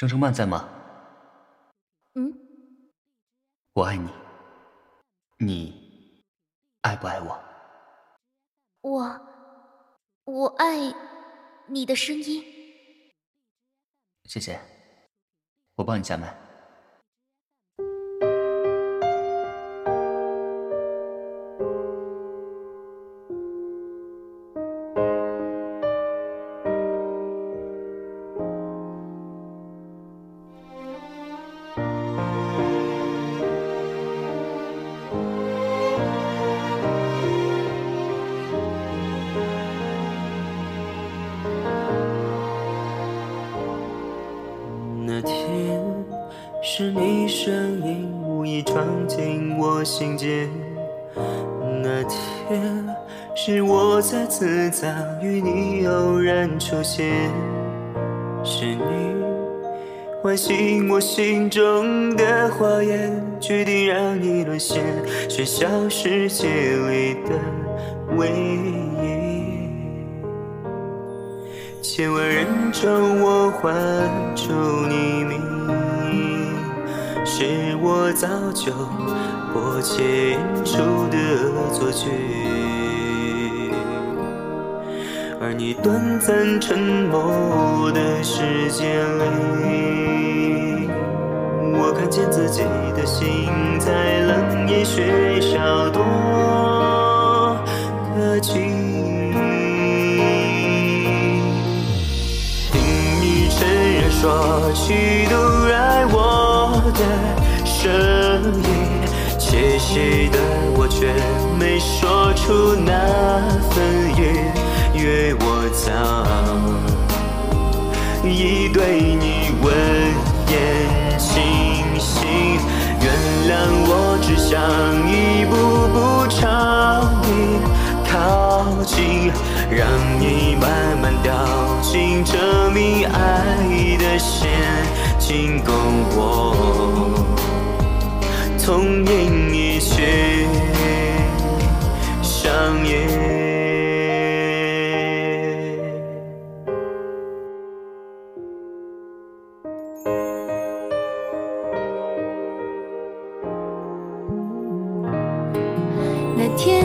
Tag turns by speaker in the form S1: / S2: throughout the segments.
S1: 程程曼在吗？
S2: 嗯，
S1: 我爱你，你爱不爱我？
S2: 我我爱你的声音。
S1: 谢谢，我帮你下麦。
S3: 是你声音无意闯进我心间，那天是我再次遭遇你偶然出现，是你唤醒我心中的花焰，决定让你沦陷喧嚣世界里的唯一。千万人中我唤出你名，是我早就迫切演出的恶作剧。而你短暂沉默的时间里，我看见自己的心在冷眼血烧多可惧。听你承认说去都爱我的声音，窃喜的我却没说出那份语，约我早已对你温言清醒，原谅我只想一步步朝你靠近，让你慢慢掉进这迷爱的陷阱，供我痛饮一曲上演。
S4: 那天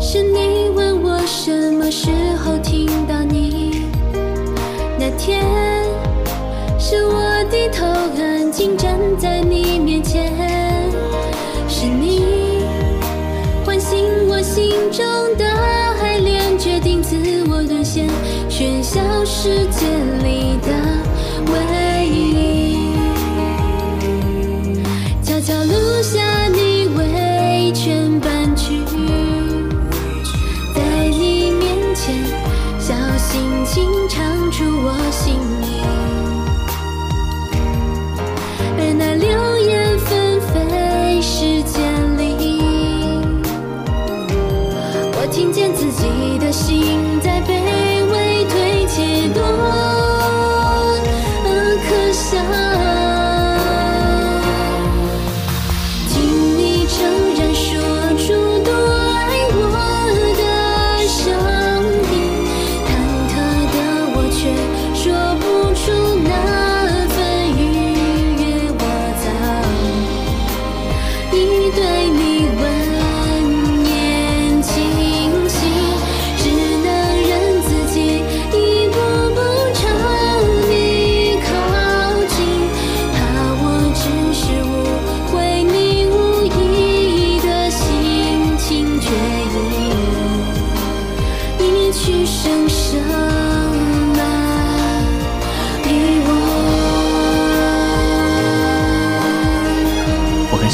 S4: 是你问我什么时候听到你，那天静站在你面前，是你唤醒我心中的爱恋，决定自我沦陷喧嚣世界里的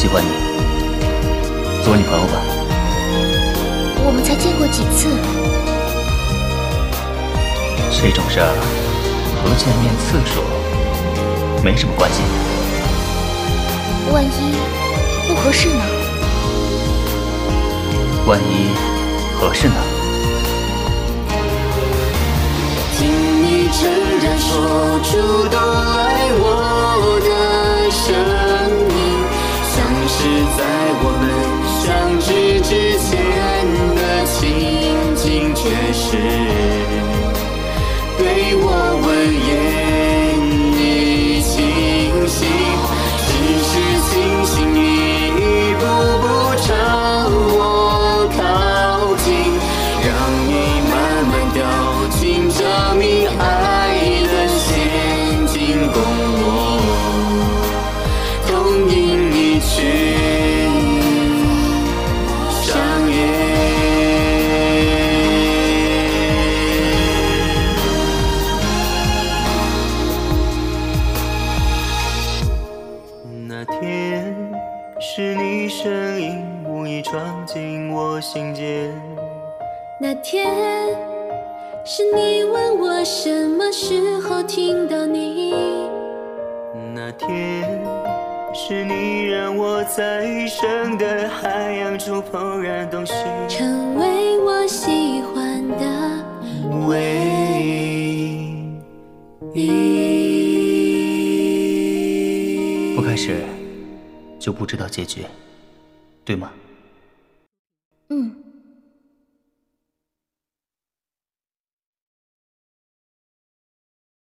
S1: 喜欢你，做我女朋友吧。
S2: 我们才见过几次，
S1: 这种事儿和见面次数没什么关系。
S2: 万一不合适呢？
S1: 万一合适呢？
S4: 听你诚然说出都是
S3: 心间。
S4: 那天是你问我什么时候听到你，
S3: 那天是你让我在一生的海洋中怦然动心，
S4: 成为我喜欢的
S3: 唯一。
S1: 不开始就不知道结局，对吗？
S2: 嗯。